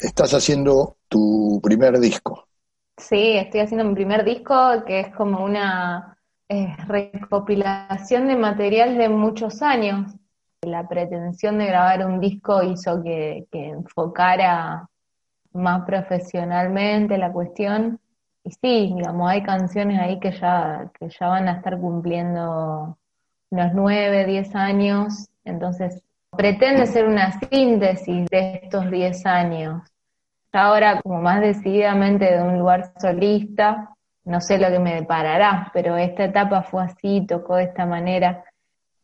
estás haciendo tu primer disco. Sí, estoy haciendo mi primer disco que es como una eh, recopilación de material de muchos años. La pretensión de grabar un disco hizo que, que enfocara más profesionalmente la cuestión. Y sí, digamos, hay canciones ahí que ya, que ya van a estar cumpliendo unos nueve, diez años, entonces pretende ser una síntesis de estos diez años. Ahora como más decididamente de un lugar solista, no sé lo que me deparará, pero esta etapa fue así, tocó de esta manera.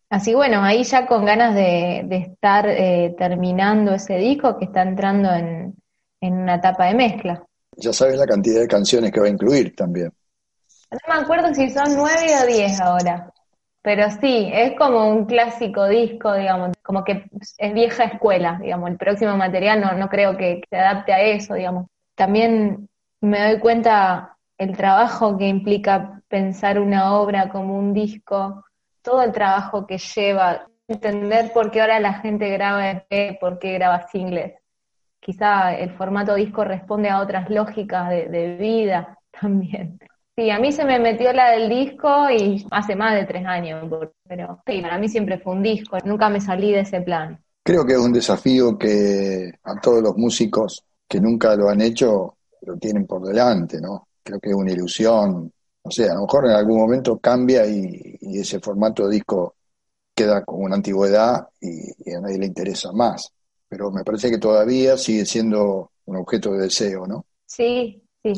Así bueno, ahí ya con ganas de, estar eh, terminando ese disco que está entrando en, en una etapa de mezcla. Ya sabes la cantidad de canciones que va a incluir también. No me acuerdo si son nueve o diez ahora. Pero sí, es como un clásico disco, digamos, como que es vieja escuela, digamos, el próximo material no, no creo que, se adapte a eso, digamos. También me doy cuenta el trabajo que implica pensar una obra como un disco, todo el trabajo que lleva, entender por qué ahora la gente graba EP, por qué graba singles. Quizá el formato disco responde a otras lógicas de, de vida también. Sí, a mí se me metió la del disco y hace más de tres años, pero sí, para mí siempre fue un disco, nunca me salí de ese plan. Creo que es un desafío que a todos los músicos que nunca lo han hecho lo tienen por delante, ¿no? Creo que es una ilusión, no sé, a lo mejor en algún momento cambia y, ese formato de disco queda como una antigüedad y, a nadie le interesa más, pero me parece que todavía sigue siendo un objeto de deseo, ¿no? Sí, sí,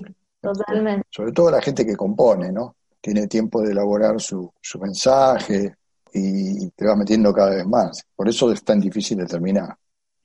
Totalmente. Sobre todo la gente que compone, ¿no? Tiene tiempo de elaborar su, su mensaje y te va metiendo cada vez más. Por eso es tan difícil de terminar.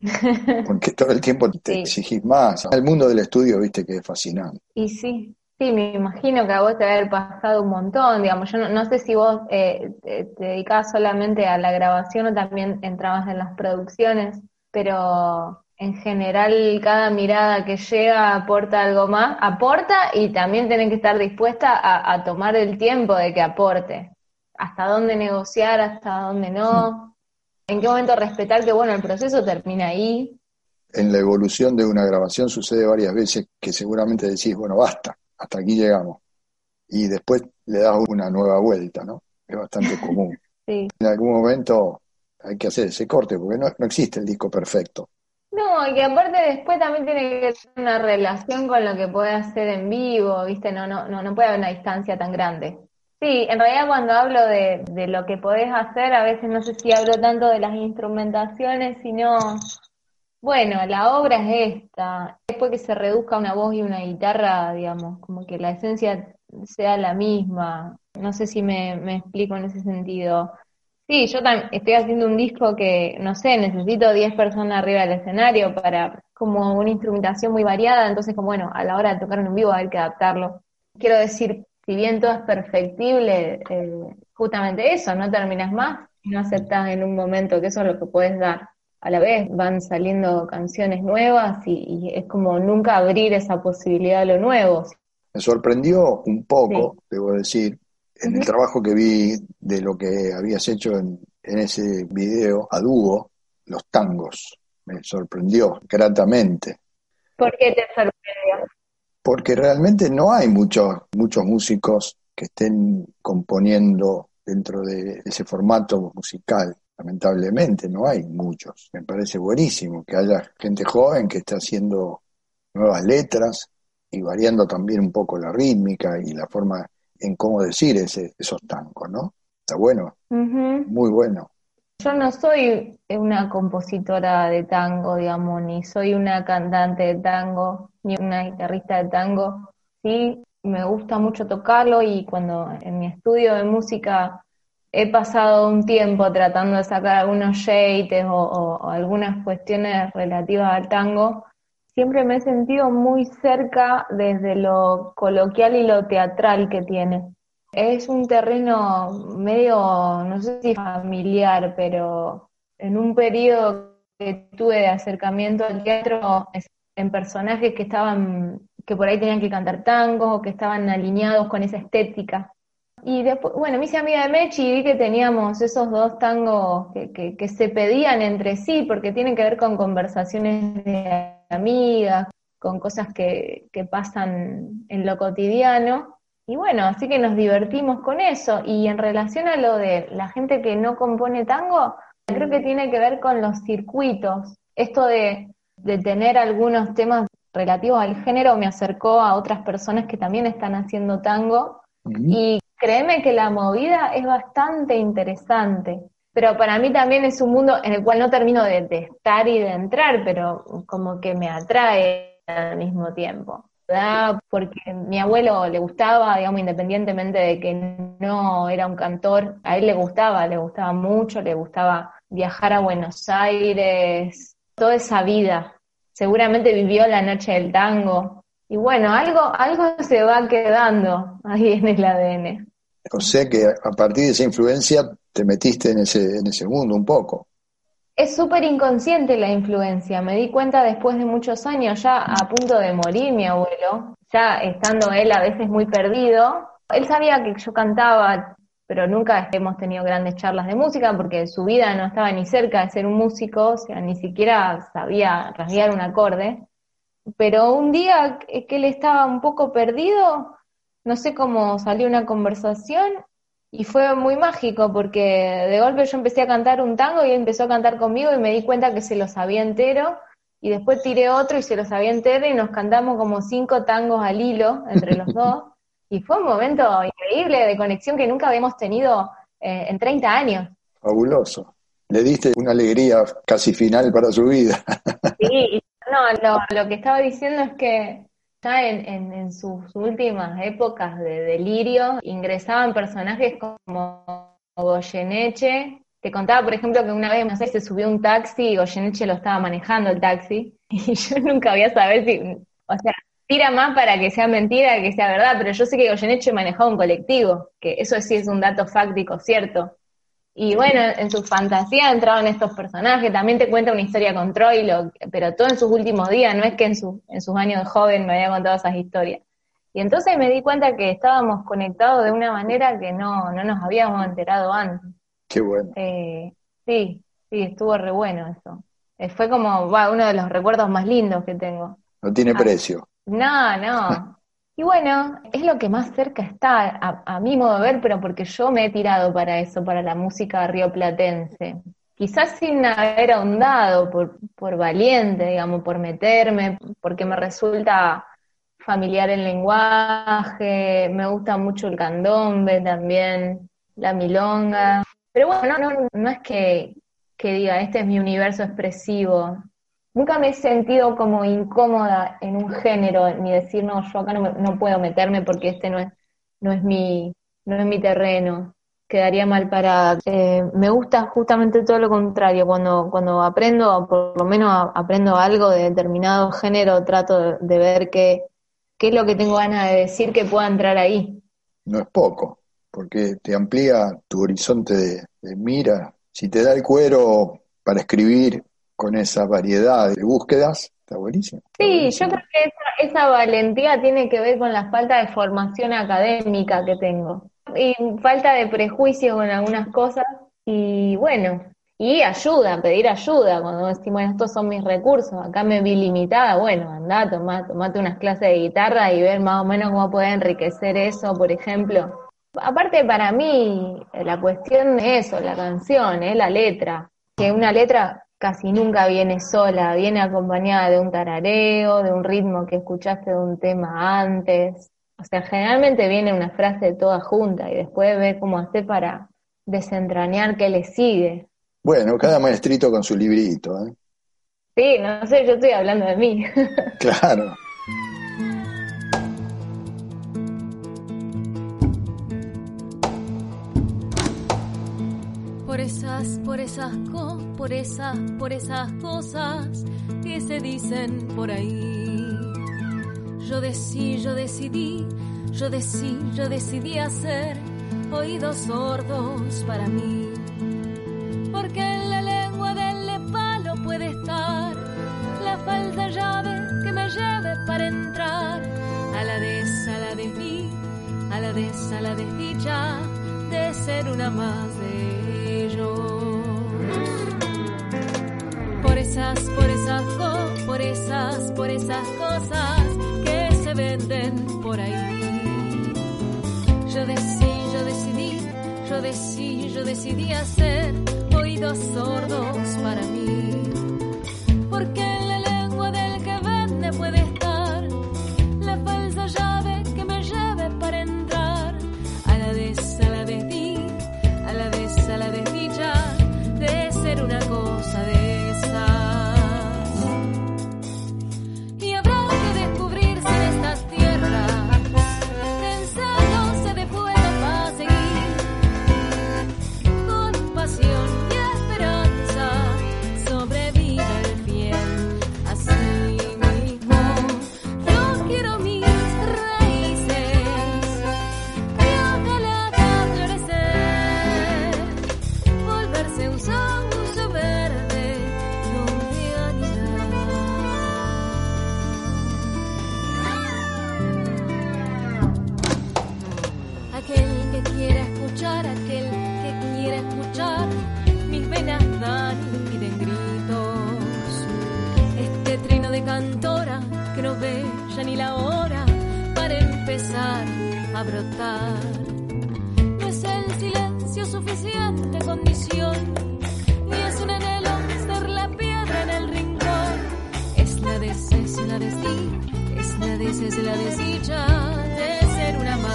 Porque todo el tiempo te exigís más. El mundo del estudio, viste, que es fascinante. Y sí, sí, me imagino que a vos te va a haber pasado un montón, digamos. Yo no, sé si vos eh, te, te dedicabas solamente a la grabación o también entrabas en las producciones, pero en general cada mirada que llega aporta algo más, aporta y también tienen que estar dispuesta a, tomar el tiempo de que aporte. Hasta dónde negociar, hasta dónde no. En qué momento respetar que, bueno, el proceso termina ahí. En la evolución de una grabación sucede varias veces que seguramente decís, bueno, basta, hasta aquí llegamos. Y después le das una nueva vuelta, ¿no? Es bastante común. En algún momento hay que hacer ese corte, porque no, no existe el disco perfecto no, y que aparte después también tiene que tener una relación con lo que puede hacer en vivo, ¿viste? No, no, no, no puede haber una distancia tan grande. Sí, en realidad cuando hablo de, de lo que podés hacer, a veces no sé si hablo tanto de las instrumentaciones, sino, bueno, la obra es esta. Después que se reduzca una voz y una guitarra, digamos, como que la esencia sea la misma. No sé si me, me explico en ese sentido. Sí, yo también estoy haciendo un disco que, no sé, necesito 10 personas arriba del escenario para como una instrumentación muy variada, entonces como bueno, a la hora de tocar en vivo hay que adaptarlo. Quiero decir, si bien todo es perfectible, eh, justamente eso, no terminas más, no aceptas en un momento que eso es lo que puedes dar. A la vez van saliendo canciones nuevas y, es como nunca abrir esa posibilidad de lo nuevo. Me sorprendió un poco, debo decir, en el trabajo que vi de lo que habías hecho en, ese video a dúo, los tangos. Me sorprendió gratamente. ¿Por qué te sorprendió? Porque realmente no hay muchos, muchos músicos que estén componiendo dentro de ese formato musical. Lamentablemente no hay muchos. Me parece buenísimo que haya gente joven que esté haciendo nuevas letras y variando también un poco la rítmica y la forma en cómo decir ese, esos tangos, ¿no? Está bueno, muy bueno. Yo no soy una compositora de tango, digamos, ni soy una cantante de tango, ni una guitarrista de tango. Sí, me gusta mucho tocarlo y cuando en mi estudio de música he pasado un tiempo tratando de sacar algunos shades o algunas cuestiones relativas al tango, siempre me he sentido muy cerca desde lo coloquial y lo teatral que tiene. Es un terreno medio, no sé si familiar, pero en un periodo que tuve de acercamiento al teatro, en personajes que estaban, que por ahí tenían que cantar tangos o que estaban alineados con esa estética. Y después, bueno, me hice amiga de Mechi y vi que teníamos esos dos tangos que, que, se pedían entre sí, porque tienen que ver con conversaciones de amigas, con cosas que, que pasan en lo cotidiano. Y bueno, así que nos divertimos con eso. Y en relación a lo de la gente que no compone tango, creo que tiene que ver con los circuitos. Esto de, de tener algunos temas relativos al género me acercó a otras personas que también están haciendo tango. Y créeme que la movida es bastante interesante, pero para mí también es un mundo en el cual no termino de, estar y de entrar, pero como que me atrae al mismo tiempo. Porque mi abuelo le gustaba, digamos, independientemente de que no era un cantor, a él le gustaba, le gustaba mucho, le gustaba viajar a Buenos Aires, toda esa vida. Seguramente vivió la noche del tango. Y bueno, algo, algo se va quedando ahí en el ADN. O sea que a partir de esa influencia te metiste en ese, en ese mundo un poco. Es súper inconsciente la influencia. Me di cuenta después de muchos años, ya a punto de morir mi abuelo, ya estando él a veces muy perdido. Él sabía que yo cantaba, pero nunca hemos tenido grandes charlas de música porque su vida no estaba ni cerca de ser un músico, o sea, ni siquiera sabía rasguear un acorde. Pero un día que él estaba un poco perdido, no sé cómo salió una conversación y fue muy mágico porque de golpe yo empecé a cantar un tango y él empezó a cantar conmigo y me di cuenta que se lo sabía entero y después tiré otro y se lo sabía entero y nos cantamos como cinco tangos al hilo entre los dos y fue un momento increíble de conexión que nunca habíamos tenido eh, en 30 años. Fabuloso. Le diste una alegría casi final para su vida. Sí, no, lo que estaba diciendo es que ya en, en, sus últimas épocas de delirio ingresaban personajes como Goyeneche. Te contaba, por ejemplo, que una vez, no sé, se subió un taxi y Goyeneche lo estaba manejando el taxi. Y yo nunca voy a saber si, o sea, tira más para que sea mentira que sea verdad, pero yo sé que Goyeneche manejaba un colectivo, que eso sí es un dato fáctico, cierto. Y bueno, en su fantasía entraban estos personajes, también te cuenta una historia con Troilo, pero todo en sus últimos días, no es que en, su, en sus años de joven me había contado esas historias. Y entonces me di cuenta que estábamos conectados de una manera que no, no nos habíamos enterado antes. Qué bueno. Eh, sí, sí, estuvo re bueno eso. Eh, fue como uno de los recuerdos más lindos que tengo. No tiene ah, precio. No, no. Y bueno, es lo que más cerca está a, mi modo de ver, pero porque yo me he tirado para eso, para la música rioplatense. Quizás sin haber ahondado, por, valiente, digamos, por meterme, porque me resulta familiar el lenguaje, me gusta mucho el candombe también, la milonga. Pero bueno, no, no, no es que, que diga, este es mi universo expresivo, nunca me he sentido como incómoda en un género, ni decir, no, yo acá no, no puedo meterme porque este no es, no es mi, no es mi terreno, quedaría mal parada. Eh, me gusta justamente todo lo contrario, cuando, cuando aprendo, por lo menos aprendo algo de determinado género, trato de, ver qué, qué es lo que tengo ganas de decir que pueda entrar ahí. No es poco, porque te amplía tu horizonte de mira. Si te da el cuero para escribir con esa variedad de búsquedas, está buenísimo. sí, yo creo que esa, valentía tiene que ver con la falta de formación académica que tengo y falta de prejuicio con algunas cosas y bueno, y ayuda, pedir ayuda, cuando decimos, bueno, estos son mis recursos, acá me vi limitada, bueno, anda, toma, tomate unas clases de guitarra y ver más o menos cómo puede enriquecer eso, por ejemplo. Aparte, para mí, la cuestión es eso, la canción, es la letra, que una letra casi nunca viene sola, viene acompañada de un tarareo, de un ritmo que escuchaste de un tema antes. O sea, generalmente viene una frase toda junta y después ve cómo hace para desentrañar qué le sigue. Bueno, cada maestrito con su librito. ¿eh? Sí, no sé, yo estoy hablando de mí. claro. Por esas, por esas, por esas, por esas cosas que se dicen por ahí. Yo decidí, yo decidí, yo decidí, yo decidí hacer oídos sordos para mí. Porque en la lengua del palo puede estar la falsa llave que me lleve para entrar a la des, a la desdi, a la des, a la desdicha ser una más por esas, por esas, por esas cosas que se venden por ahí. Yo decidí, yo decidí, yo decidí, yo decidí hacer oídos sordos para mí. Es la desdicha de ser una más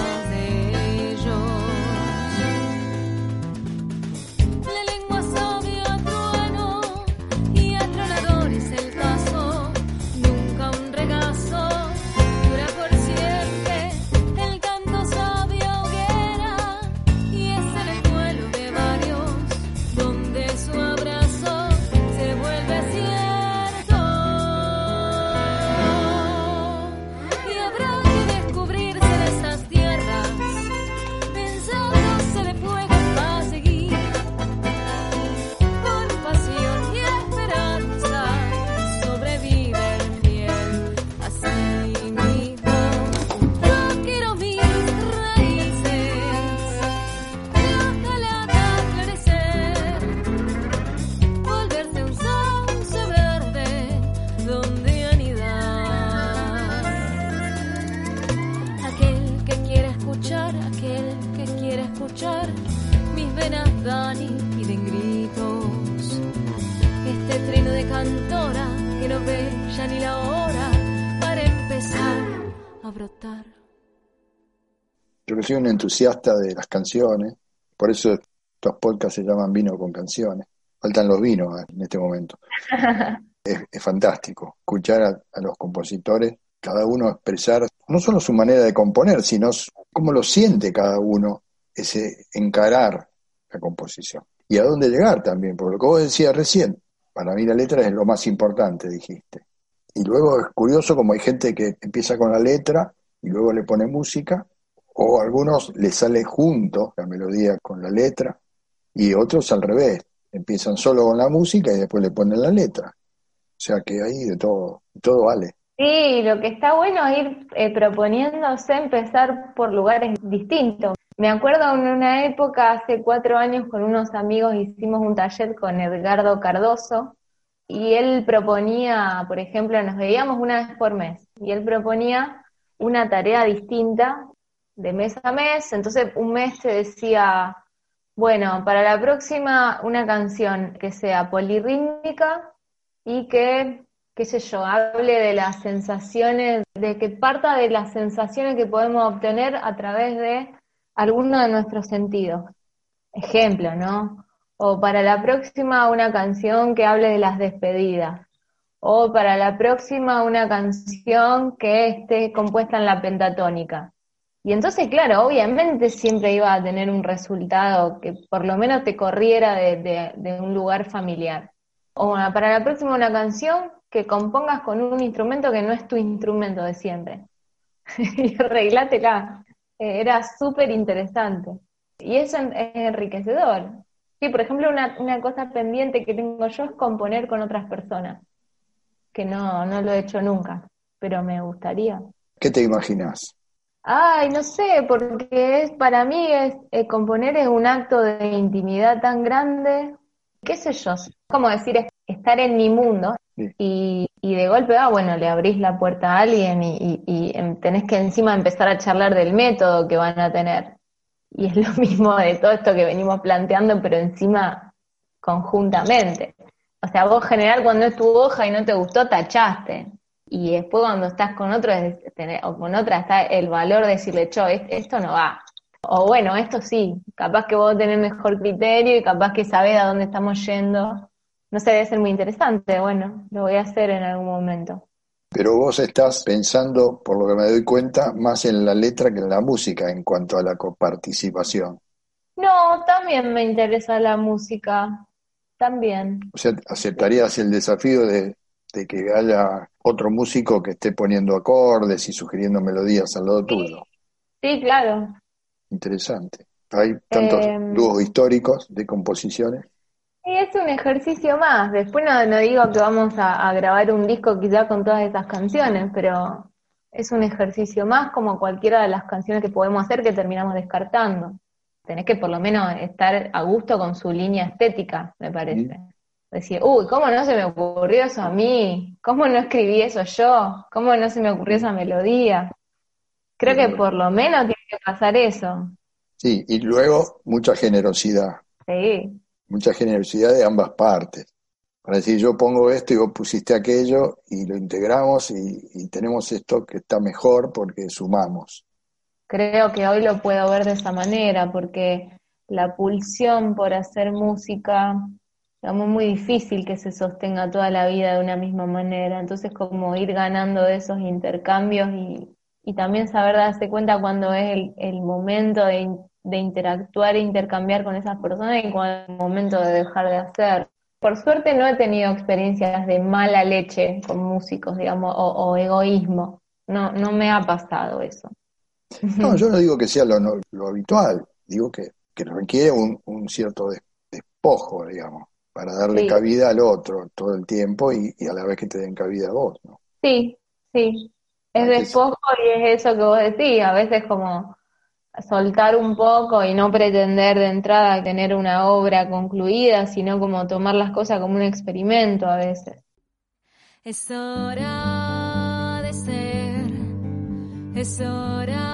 soy un entusiasta de las canciones, por eso estos podcasts se llaman Vino con Canciones. Faltan los vinos en este momento. Es, es fantástico escuchar a, a los compositores, cada uno expresar no solo su manera de componer, sino cómo lo siente cada uno, ese encarar la composición. Y a dónde llegar también, porque lo que vos decías recién, para mí la letra es lo más importante, dijiste. Y luego es curioso como hay gente que empieza con la letra y luego le pone música, o a algunos les sale junto la melodía con la letra, y otros al revés, empiezan solo con la música y después le ponen la letra. O sea que ahí de todo, todo vale. Sí, lo que está bueno es ir eh, proponiéndose empezar por lugares distintos. Me acuerdo en una época, hace cuatro años, con unos amigos hicimos un taller con Edgardo Cardoso y él proponía, por ejemplo, nos veíamos una vez por mes y él proponía una tarea distinta de mes a mes. Entonces, un mes te decía, bueno, para la próxima una canción que sea polirrítmica y que qué sé yo, hable de las sensaciones, de que parta de las sensaciones que podemos obtener a través de alguno de nuestros sentidos. Ejemplo, ¿no? O para la próxima una canción que hable de las despedidas. O para la próxima una canción que esté compuesta en la pentatónica. Y entonces, claro, obviamente siempre iba a tener un resultado que por lo menos te corriera de, un lugar familiar. O para la próxima una canción que compongas con un instrumento que no es tu instrumento de siempre. y arreglátela. Eh, Era súper interesante. Y eso es enriquecedor. Sí, por ejemplo, una, una cosa pendiente que tengo yo es componer con otras personas, que no, no lo he hecho nunca, pero me gustaría. ¿Qué te imaginas? Ay, no sé, porque es para mí es eh, componer es un acto de intimidad tan grande, qué sé yo, como decir estar en mi mundo y, de golpe, ah, bueno, le abrís la puerta a alguien y, y, em, tenés que encima empezar a charlar del método que van a tener. Y es lo mismo de todo esto que venimos planteando, pero encima conjuntamente. O sea, vos general cuando es tu hoja y no te gustó, tachaste y después cuando estás con otro o con otra está el valor de decirle, cho, esto no va. O bueno, esto sí, capaz que vos tenés mejor criterio y capaz que sabés a dónde estamos yendo. No sé, debe ser muy interesante, bueno, lo voy a hacer en algún momento. Pero vos estás pensando, por lo que me doy cuenta, más en la letra que en la música en cuanto a la coparticipación. No, también me interesa la música, también. O sea, ¿aceptarías el desafío de de que haya otro músico que esté poniendo acordes y sugiriendo melodías al lado tuyo. Sí, claro. Interesante. Hay tantos em, dúos históricos de composiciones. Es un ejercicio más. Después no, digo que vamos a, grabar un disco quizá con todas esas canciones, pero es un ejercicio más como cualquiera de las canciones que podemos hacer que terminamos descartando. Tenés que por lo menos estar a gusto con su línea estética, me parece. Decir, uy, ¿cómo no se me ocurrió eso a mí? ¿Cómo no escribí eso yo? ¿Cómo no se me ocurrió esa melodía? Creo que por lo menos tiene que pasar eso. Sí, y luego mucha generosidad. Sí. Mucha generosidad de ambas partes. Para decir, yo pongo esto y vos pusiste aquello y lo integramos y, y tenemos esto que está mejor porque sumamos. Creo que hoy lo puedo ver de esa manera porque la pulsión por hacer música digamos, muy difícil que se sostenga toda la vida de una misma manera. Entonces, como ir ganando esos intercambios y, y también saber darse cuenta cuando es el, el momento de, de, interactuar e intercambiar con esas personas y cuando es el momento de dejar de hacer. Por suerte no he tenido experiencias de mala leche con músicos, digamos, o, egoísmo. No, no me ha pasado eso. No, yo no digo que sea lo, lo habitual, digo que, que requiere un, un cierto despojo, digamos para darle cabida al otro todo el tiempo y, a la vez que te den cabida a vos, ¿no? Sí, sí. Es despojo y es eso que vos decís, a veces como soltar un poco y no pretender de entrada tener una obra concluida, sino como tomar las cosas como un experimento a veces. Es hora de ser, es hora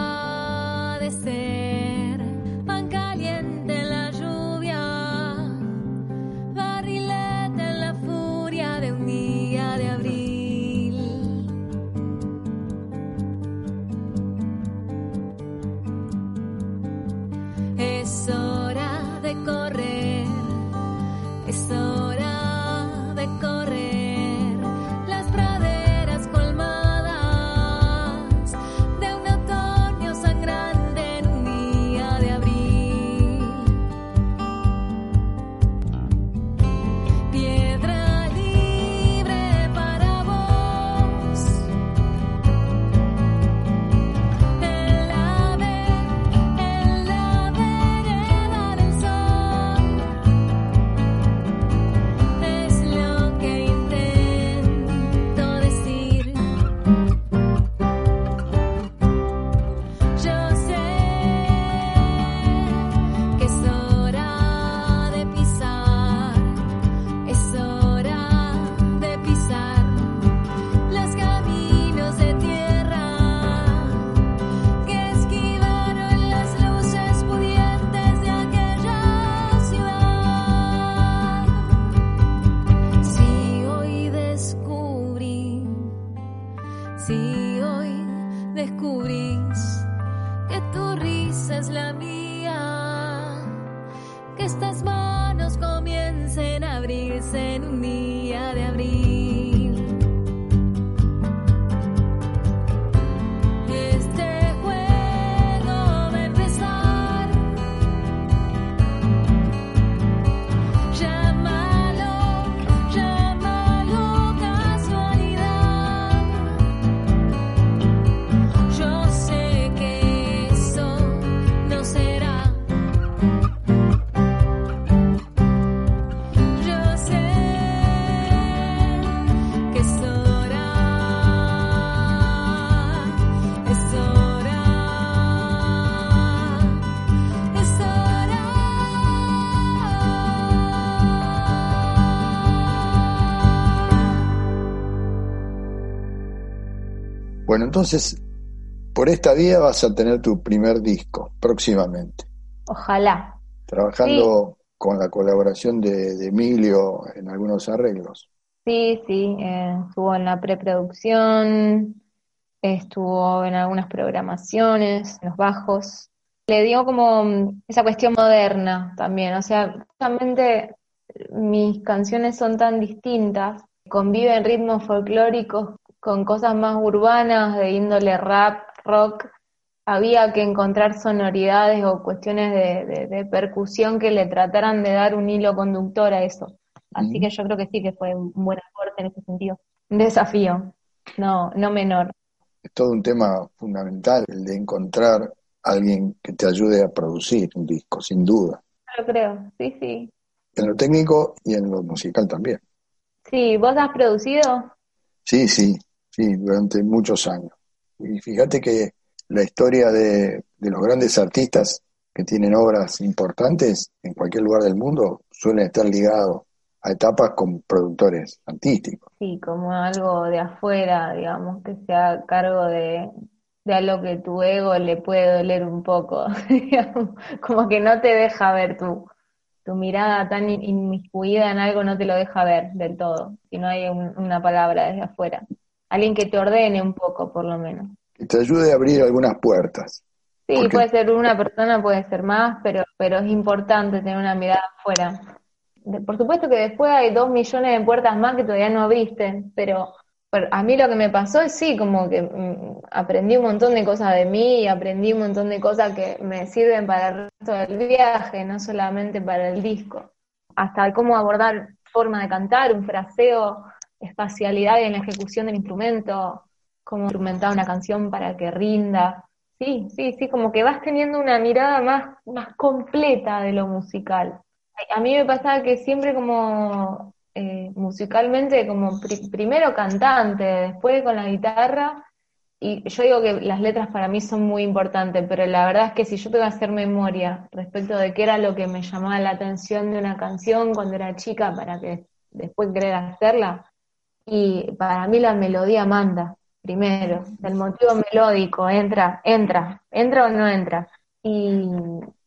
Bueno, entonces, por esta vía vas a tener tu primer disco próximamente. Ojalá. Trabajando con la colaboración de, Emilio en algunos arreglos. Sí, sí, eh, estuvo en la preproducción, estuvo en algunas programaciones, en los bajos. Le dio como mm, esa cuestión moderna también, o sea, justamente mis canciones son tan distintas, conviven ritmos folclóricos con cosas más urbanas de índole rap, rock, había que encontrar sonoridades o cuestiones de, percusión que le trataran de dar un hilo conductor a eso. Así que yo creo que sí que fue un buen aporte en ese sentido. Un desafío, no, no menor. Es todo un tema fundamental el de encontrar a alguien que te ayude a producir un disco, sin duda. Yo creo, sí, sí. En lo técnico y en lo musical también. Sí, ¿vos has producido? Sí, sí, sí, durante muchos años. Y fíjate que la historia de, los grandes artistas que tienen obras importantes en cualquier lugar del mundo suelen estar ligados a etapas con productores artísticos. Sí, como algo de afuera, digamos, que sea cargo de, algo que tu ego le puede doler un poco, como que no te deja ver tu, tu mirada tan inmiscuida en algo, no te lo deja ver del todo, si no hay una palabra desde afuera. Alguien que te ordene un poco, por lo menos que te ayude a abrir algunas puertas. Sí, puede ser una persona, puede ser más, pero, pero es importante tener una mirada afuera. Por supuesto que después hay dos millones de puertas más que todavía no abriste, pero, a mí lo que me pasó es sí, como que mm, aprendí un montón de cosas de mí y aprendí un montón de cosas que me sirven para el resto del viaje, no solamente para el disco. Hasta cómo abordar forma de cantar, un fraseo, espacialidad en la ejecución del instrumento, cómo instrumentar una canción para que rinda. Sí, sí, sí, como que vas teniendo una mirada más, más completa de lo musical. A mí me pasaba que siempre como eh, musicalmente, como primero cantante, después con la guitarra, y yo digo que las letras para mí son muy importantes, pero la verdad es que si yo tengo que hacer memoria respecto de qué era lo que me llamaba la atención de una canción cuando era chica para que después querer hacerla, y para mí la melodía manda primero, el motivo melódico, entra, entra, entra o no entra. Y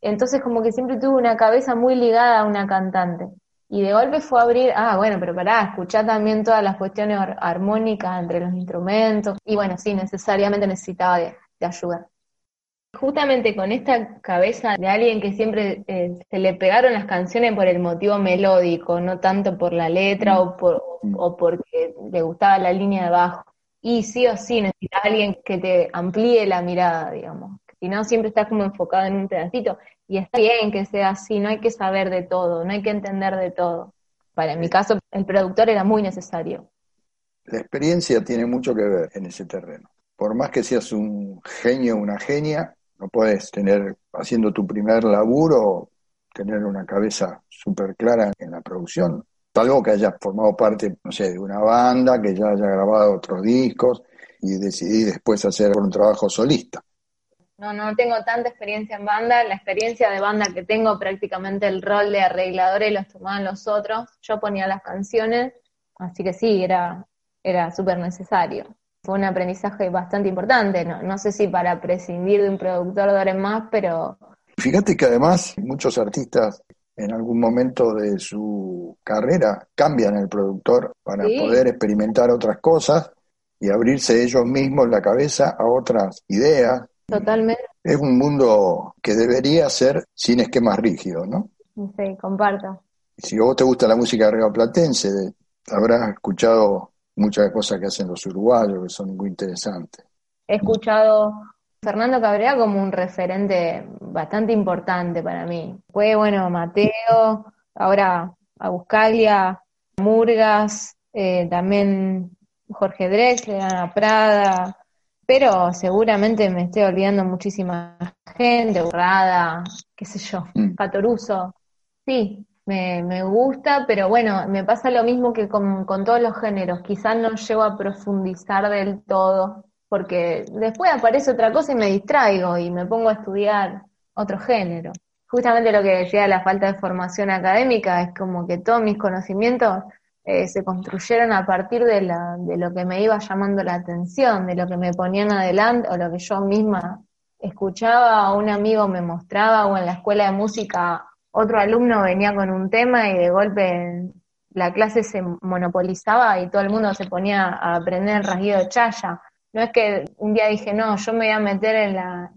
entonces como que siempre tuve una cabeza muy ligada a una cantante. Y de golpe fue a abrir, ah, bueno, pero pará, escuchar también todas las cuestiones armónicas entre los instrumentos. Y bueno, sí, necesariamente necesitaba de, ayuda. Justamente con esta cabeza de alguien que siempre eh, se le pegaron las canciones por el motivo melódico, no tanto por la letra o, por, o porque le gustaba la línea de bajo y sí o sí necesitas alguien que te amplíe la mirada, digamos. Si no, siempre estás como enfocado en un pedacito. Y está bien que sea así, no hay que saber de todo, no hay que entender de todo. Para mi caso, el productor era muy necesario. La experiencia tiene mucho que ver en ese terreno. Por más que seas un genio o una genia, no puedes tener, haciendo tu primer laburo, tener una cabeza súper clara en la producción algo que haya formado parte, no sé, de una banda, que ya haya grabado otros discos y decidí después hacer un trabajo solista. No, no tengo tanta experiencia en banda. La experiencia de banda que tengo, prácticamente el rol de arregladora y los tomaban los otros. Yo ponía las canciones, así que sí, era, era súper necesario. Fue un aprendizaje bastante importante. No, no sé si para prescindir de un productor de más, pero... Fíjate que además muchos artistas en algún momento de su carrera cambian el productor para poder experimentar otras cosas y abrirse ellos mismos la cabeza a otras ideas. Totalmente. Es un mundo que debería ser sin esquemas rígidos, ¿no? Sí, comparto. Si a vos te gusta la música platense habrás escuchado muchas cosas que hacen los uruguayos que son muy interesantes. He escuchado Fernando Cabrera como un referente bastante importante para mí. Fue, bueno, Mateo, ahora a Buscalia, Murgas, eh, también Jorge Drexler, Ana Prada, pero seguramente me estoy olvidando muchísima gente, Burrada, qué sé yo, mm. Catoruso. Sí, me, me, gusta, pero bueno, me pasa lo mismo que con, con todos los géneros. Quizás no llego a profundizar del todo porque después aparece otra cosa y me distraigo y me pongo a estudiar otro género. Justamente lo que decía la falta de formación académica es como que todos mis conocimientos eh, se construyeron a partir de, la, de lo que me iba llamando la atención, de lo que me ponían adelante o lo que yo misma escuchaba, o un amigo me mostraba, o en la escuela de música otro alumno venía con un tema y de golpe la clase se monopolizaba y todo el mundo se ponía a aprender el rasguido de chaya. No es que un día dije, no, yo me voy a meter en la,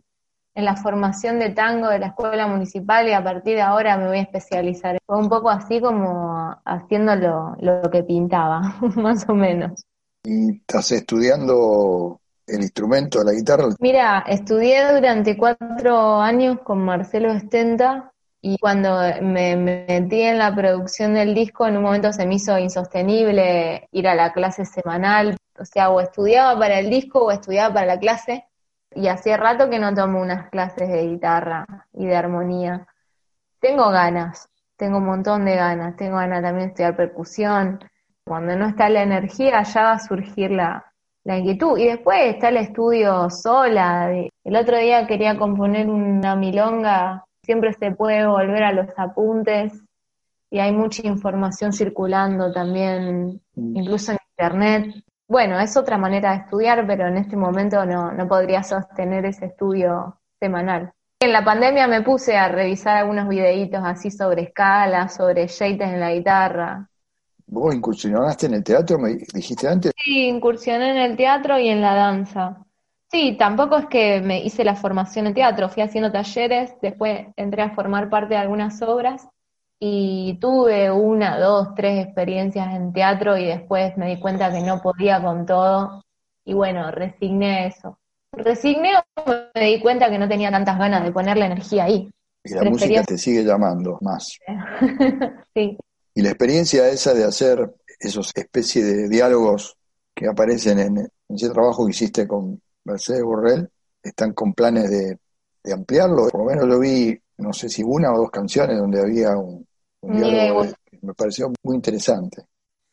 en la formación de tango de la escuela municipal y a partir de ahora me voy a especializar. Fue un poco así como haciendo lo, lo que pintaba, más o menos. ¿Y estás estudiando el instrumento, la guitarra? Mira, estudié durante cuatro años con Marcelo Estenta y cuando me, metí en la producción del disco, en un momento se me hizo insostenible ir a la clase semanal, o sea, o estudiaba para el disco o estudiaba para la clase y hacía rato que no tomo unas clases de guitarra y de armonía. Tengo ganas, tengo un montón de ganas, tengo ganas también de estudiar percusión. Cuando no está la energía ya va a surgir la, inquietud. Y después está el estudio sola. el otro día quería componer una milonga, siempre se puede volver a los apuntes y hay mucha información circulando también, mm. incluso en internet bueno, es otra manera de estudiar, pero en este momento no, no podría sostener ese estudio semanal. En la pandemia me puse a revisar algunos videitos así sobre escalas, sobre shapes en la guitarra. ¿Vos incursionaste en el teatro, me dijiste antes? Sí, incursioné en el teatro y en la danza. Sí, tampoco es que me hice la formación en teatro, fui haciendo talleres, después entré a formar parte de algunas obras y tuve una, dos, tres experiencias en teatro y después me di cuenta que no podía con todo y bueno, resigné eso. Resigné o me di cuenta que no tenía tantas ganas de poner la energía ahí. Y la música te sigue llamando más. sí. Y la experiencia esa de hacer esos especies de diálogos que aparecen en, ese trabajo que hiciste con Mercedes Borrell, están con planes de, de ampliarlo. Por lo menos lo vi, no sé si una o dos canciones donde había un, me pareció muy interesante.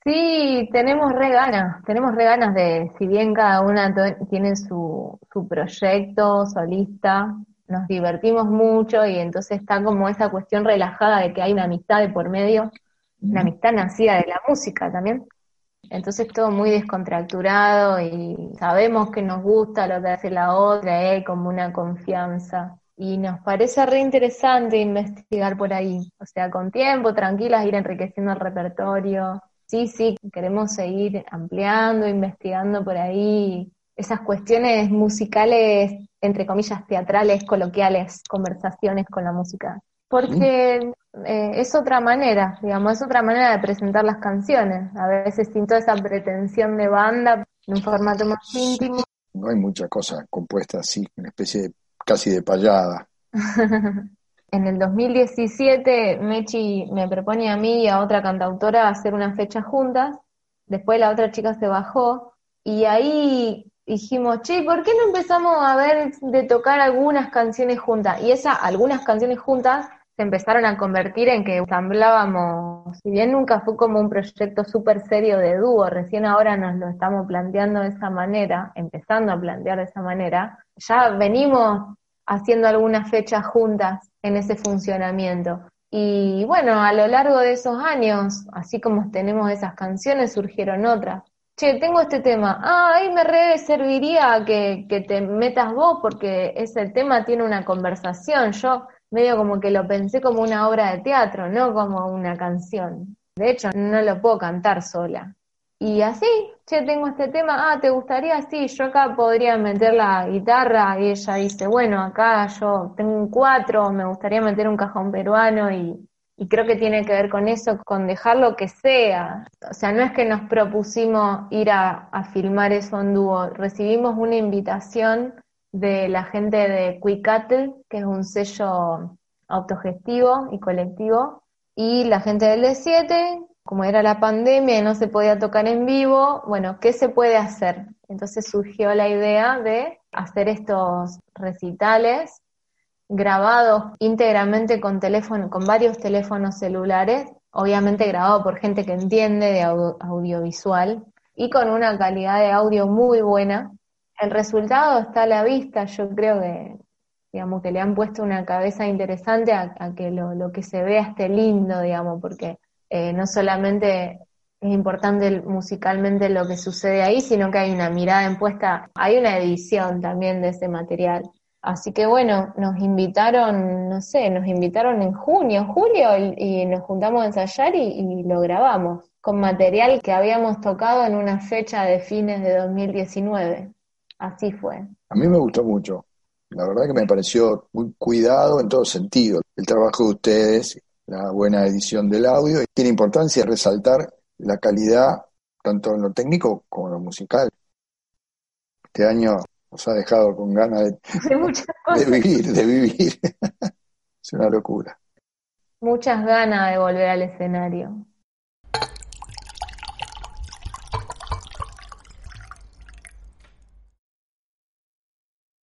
Sí, tenemos re ganas, tenemos re ganas de, si bien cada una tiene su, su proyecto solista, nos divertimos mucho y entonces está como esa cuestión relajada de que hay una amistad de por medio, una amistad nacida de la música también. Entonces todo muy descontracturado y sabemos que nos gusta lo que hace la otra, hay como una confianza y nos parece re interesante investigar por ahí. O sea, con tiempo, tranquilas, ir enriqueciendo el repertorio. Sí, sí, queremos seguir ampliando, investigando por ahí esas cuestiones musicales, entre comillas, teatrales, coloquiales, conversaciones con la música. Porque eh, es otra manera, digamos, es otra manera de presentar las canciones. A veces sin toda esa pretensión de banda, en un formato más íntimo. No hay mucha cosa compuesta así, una especie de casi de payada. en el 2017 Mechi me propone a mí y a otra cantautora hacer una fecha juntas, después la otra chica se bajó y ahí dijimos, che, ¿por qué no empezamos a ver de tocar algunas canciones juntas? Y esas algunas canciones juntas se empezaron a convertir en que ensamblábamos, si bien nunca fue como un proyecto súper serio de dúo, recién ahora nos lo estamos planteando de esa manera, empezando a plantear de esa manera, ya venimos haciendo algunas fechas juntas en ese funcionamiento. Y bueno, a lo largo de esos años, así como tenemos esas canciones, surgieron otras. Che, tengo este tema. Ah, ahí me re serviría que, que te metas vos porque ese tema tiene una conversación. Yo medio como que lo pensé como una obra de teatro, no como una canción. De hecho, no lo puedo cantar sola. Y así, che, tengo este tema, ah, ¿te gustaría? Sí, yo acá podría meter la guitarra y ella dice, bueno, acá yo tengo un cuatro, me gustaría meter un cajón peruano y, y creo que tiene que ver con eso, con dejar lo que sea. O sea, no es que nos propusimos ir a, a filmar eso en dúo, recibimos una invitación de la gente de Quickatl, que es un sello autogestivo y colectivo, y la gente del D7, como era la pandemia y no se podía tocar en vivo, bueno, ¿qué se puede hacer? Entonces surgió la idea de hacer estos recitales grabados íntegramente con teléfono, con varios teléfonos celulares, obviamente grabado por gente que entiende de audiovisual y con una calidad de audio muy buena. El resultado está a la vista, yo creo que digamos que le han puesto una cabeza interesante a, que lo, lo que se vea esté lindo, digamos, porque eh, no solamente es importante musicalmente lo que sucede ahí, sino que hay una mirada impuesta, hay una edición también de ese material. Así que bueno, nos invitaron, no sé, nos invitaron en junio, julio, y, nos juntamos a ensayar y, lo grabamos, con material que habíamos tocado en una fecha de fines de 2019. Así fue. A mí me gustó mucho. La verdad que me pareció muy cuidado en todo sentido. El trabajo de ustedes, la buena edición del audio, y tiene importancia resaltar la calidad tanto en lo técnico como en lo musical. Este año nos ha dejado con ganas de, de vivir, de vivir. es una locura. Muchas ganas de volver al escenario.